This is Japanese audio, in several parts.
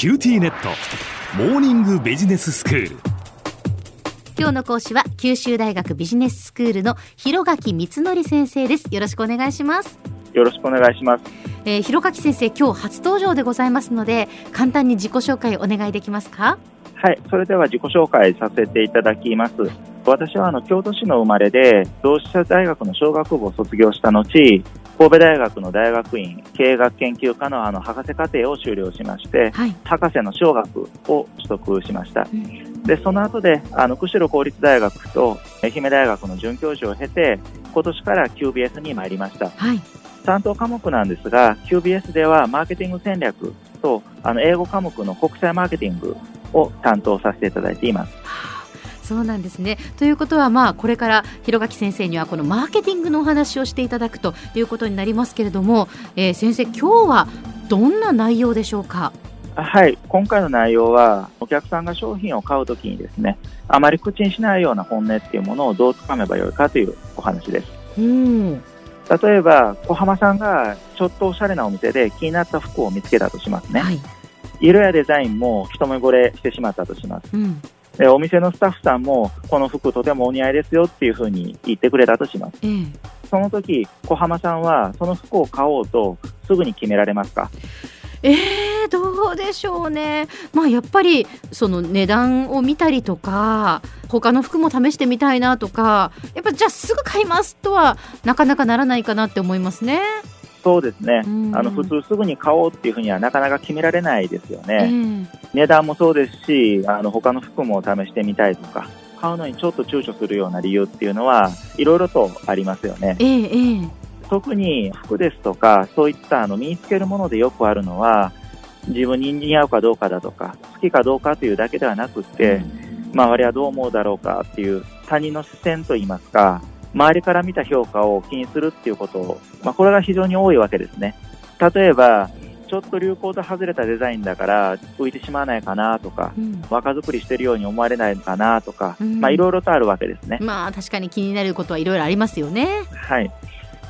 QTnet。モーニングビジネススクール。今日の講師は九州大学ビジネススクールの広垣光則先生です。よろしくお願いします。よろしくお願いします。えー、広垣先生今日初登場でございますので簡単に自己紹介お願いできますか？はい、それでは自己紹介させていただきます。私はあの京都市の生まれで、同志社大学の商学部を卒業した後、神戸大学の大学院経営学研究科のあの博士課程を修了しまして、はい、博士の小学を取得しました。うんで、その後で、あの、釧路公立大学と愛媛大学の准教授を経て、今年から QBS に参りました。はい担当科目なんですが、QBS ではマーケティング戦略と、あの、英語科目の国際マーケティングを担当させていただいています。はあそうなんですねということはまあこれから広垣先生にはこのマーケティングのお話をしていただくということになりますけれども、えー先生今日はどんな内容でしょうか？あはい、今回の内容は、お客さんが商品を買うときにですね、あまり口にしないような本音っていうものをどうつかめばよいかというお話です。うん例えば、小浜さんがちょっとおしゃれなお店で気になった服を見つけたとしますね。はい色やデザインも一目惚れしてしまったとします。うんで、お店のスタッフさんも、この服とてもお似合いですよっていうふうに言ってくれたとします。ええその時、小浜さんはその服を買おうとすぐに決められますか？えー、どうでしょうね、まあ、やっぱりその値段を見たりとか他の服も試してみたいなとかやっぱじゃあすぐ買いますとはなかなかならないかなって思いますね。そうですね。うんあの、普通すぐに買おうっていうふうにはなかなか決められないですよえね。え値段もそうですし、あの、他の服も試してみたいとか、買うのにちょっと躊躇するような理由っていうのは、いろいろとありますよね。特に服ですとか、そういったあの身につけるものでよくあるのは、自分に似合うかどうかだとか、好きかどうかというだけではなくって、周りはどう思うだろうかっていう他人の視線といいますか、周りから見た評価を気にするっていうことを、まあ、これが非常に多いわけですね。例えば、ちょっと流行と外れたデザインだから浮いてしまわないかなとか、うん若作りしてるように思われないのかなとか、うんまあいろいろとあるわけですね。まあ確かに気になることはいろいろありますよね。はい。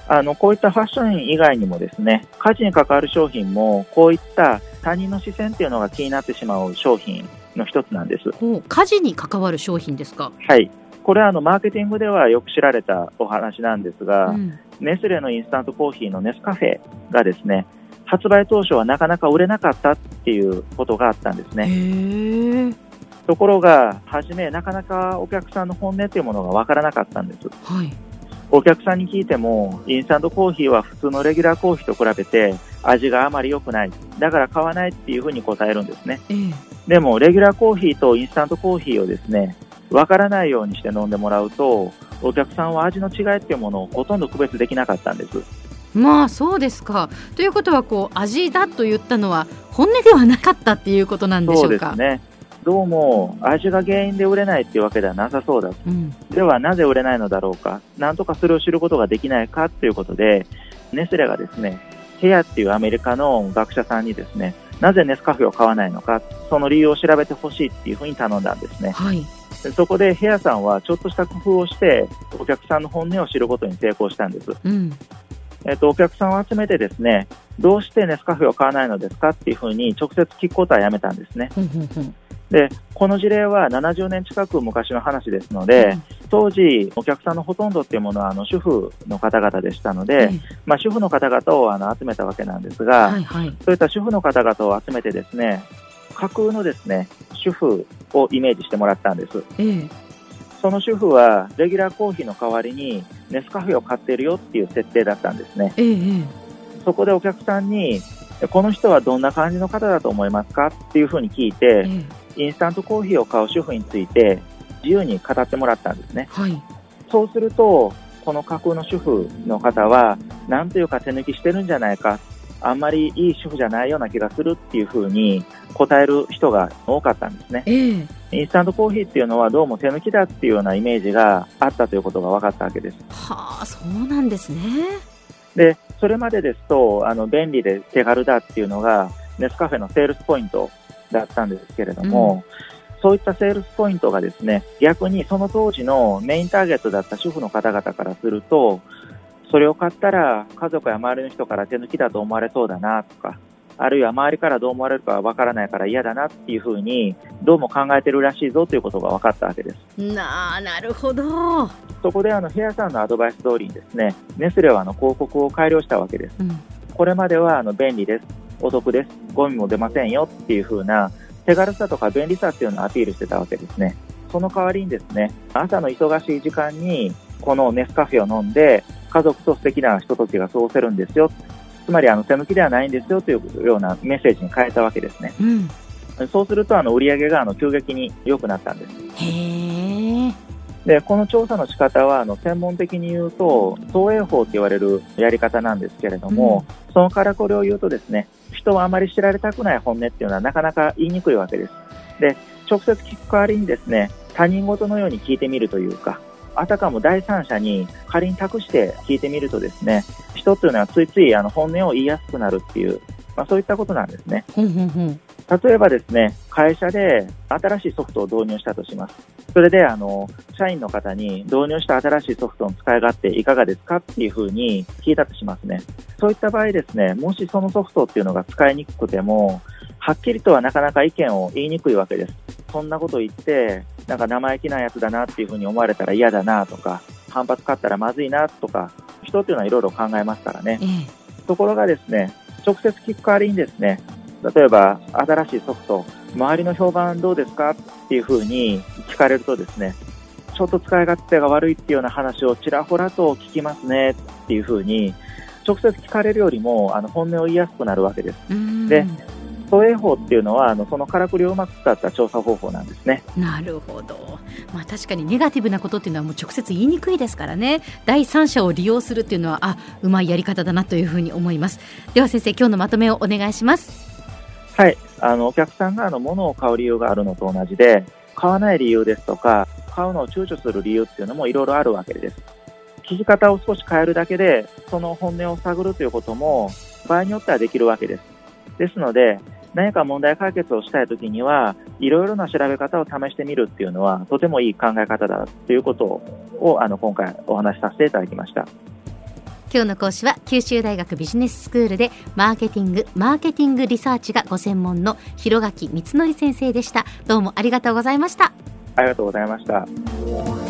あの、こういったファッション以外にもですね、価値に関わる商品も、こういった他人の視線っていうのが気になってしまう商品の一つなんです。家事に関わる商品ですか？はい。これはあの、マーケティングではよく知られたお話なんですが、うんネスレのインスタントコーヒーのネスカフェがですね、発売当初はなかなか売れなかったっていうことがあったんですね。ところが、初めなかなかお客さんの本音っていうものがわからなかったんです。はい。お客さんに聞いても、インスタントコーヒーは普通のレギュラーコーヒーと比べて味があまり良くない。だから買わないっていうふうに答えるんですね。ええ。でも、レギュラーコーヒーとインスタントコーヒーをですね、わからないようにして飲んでもらうと、お客さんは味の違いっていうものをほとんど区別できなかったんです。まあそうですか。ということはこう味だと言ったのは本音ではなかったっていうことなんでしょうか？ですね。どうも、味が原因で売れないっていうわけではなさそうだ。うん。では、なぜ売れないのだろうか？なんとかそれを知ることができないかということで、ネスレがですね、ヘアっていうアメリカの学者さんにですね、なぜネスカフェを買わないのか、その理由を調べてほしいっていうふうに頼んだんですね。はい。でそこでヘアさんはちょっとした工夫をして、お客さんの本音を知ることに成功したんです。うん。えっと、お客さんを集めてですね、どうしてネスカフェを買わないのですかっていうふうに直接聞くことはやめたんですね。で、この事例は70年近く昔の話ですので、当時、お客さんのほとんどっていうものは、あの、主婦の方々でしたので、えまあ、主婦の方々をあの集めたわけなんですえが、はいはい。そういった主婦の方々を集めてですね、架空のですね、主婦をイメージしてもらったんです。ええその主婦は、レギュラーコーヒーの代わりに、ネスカフェを買っているよっていう設定だったんですね。えええそこでお客さんに、この人はどんな感じの方だと思いますか？っていうふうに聞いえて、えインスタントコーヒーを買う主婦について、自由に語ってもらったんですね。はい。そうすると、この架空の主婦の方は、なんというか手抜きしてるんじゃないか、あんまりいい主婦じゃないような気がするっていうふうに答える人が多かったんですね。ええインスタントコーヒーっていうのはどうも手抜きだっていうようなイメージがあったということが分かったわけです。はあそうなんですね。で、それまでですと、あの、便利で手軽だっていうのが、ネスカフェのセールスポイントだったんですけれども、そういったセールスポイントがですね、逆にその当時のメインターゲットだった主婦の方々からすると、それを買ったら家族や周りの人から手抜きだと思われそうだなとか、あるいは周りからどう思われるかわからないから嫌だなっていうふうに、どうも考えてるらしいぞということが分かったわけです。なあなるほど、そこであのヘアさんのアドバイス通りにですね、ネスレはあの広告を改良したわけです。うんこれまではあの便利です、お得です、ゴミも出ませんよっていう風な手軽さとか便利さっていうのをアピールしてたわけですね。その代わりにですね、朝の忙しい時間にこのネスカフェを飲んで家族と素敵なひとときが過ごせるんですよ。つまりあの手抜きではないんですよというようなメッセージに変えたわけですね。うん、そうするとあの売り上げがあの急激に良くなったんです。で、この調査の仕方は、あの、専門的に言うと、投影法と言われるやり方なんですけれども、そのからこれを言うとですね、人はあまり知られたくない本音っていうのはなかなか言いにくいわけです。で、直接聞く代わりにですね、他人事のように聞いてみるというか、あたかも第三者に仮に託して聞いてみるとですね、人っていうのはついついあの本音を言いやすくなるっていう、まあそういったことなんですね。例えばですね、会社で新しいソフトを導入したとします。それで、あの、社員の方に導入した新しいソフトの使い勝手いかがですかっていうふうに聞いたとしますね。そういった場合ですね、もしそのソフトっていうのが使いにくくても、はっきりとはなかなか意見を言いにくいわけです。そんなこと言って、なんか生意気なやつだなっていうふうに思われたら嫌だなとか、反発買ったらまずいなとか、人っていうのはいろいろ考えますからね。ええところがですね、直接聞く代わりにですね、例えば新しいソフト、周りの評判どうですかっていうふうに聞かれるとですね、ちょっと使い勝手が悪いっていうような話をちらほらと聞きますねっていうふうに、直接聞かれるよりもあの本音を言いやすくなるわけです。うんで投影法っていうのは、あのそのからくりをうまく使った調査方法なんですね。なるほど、まあ、確かにネガティブなことっていうのはもう直接言いにくいですからね第三者を利用するっていうのはあうまいやり方だなというふうに思いますでは先生今日のまとめをお願いしますはい。あの、お客さんがあの、物を買う理由があるのと同じで、買わない理由ですとか、買うのを躊躇する理由っていうのもいろいろあるわけです。聞き方を少し変えるだけで、その本音を探るということも、場合によってはできるわけです。ですので、何か問題解決をしたいときには、いろいろな調べ方を試してみるっていうのは、とてもいい考え方だということを、あの、今回お話しさせていただきました。今日の講師は九州大学ビジネススクールでマーケティングマーケティングリサーチがご専門の広垣光則先生でしたどうもありがとうございましたありがとうございました。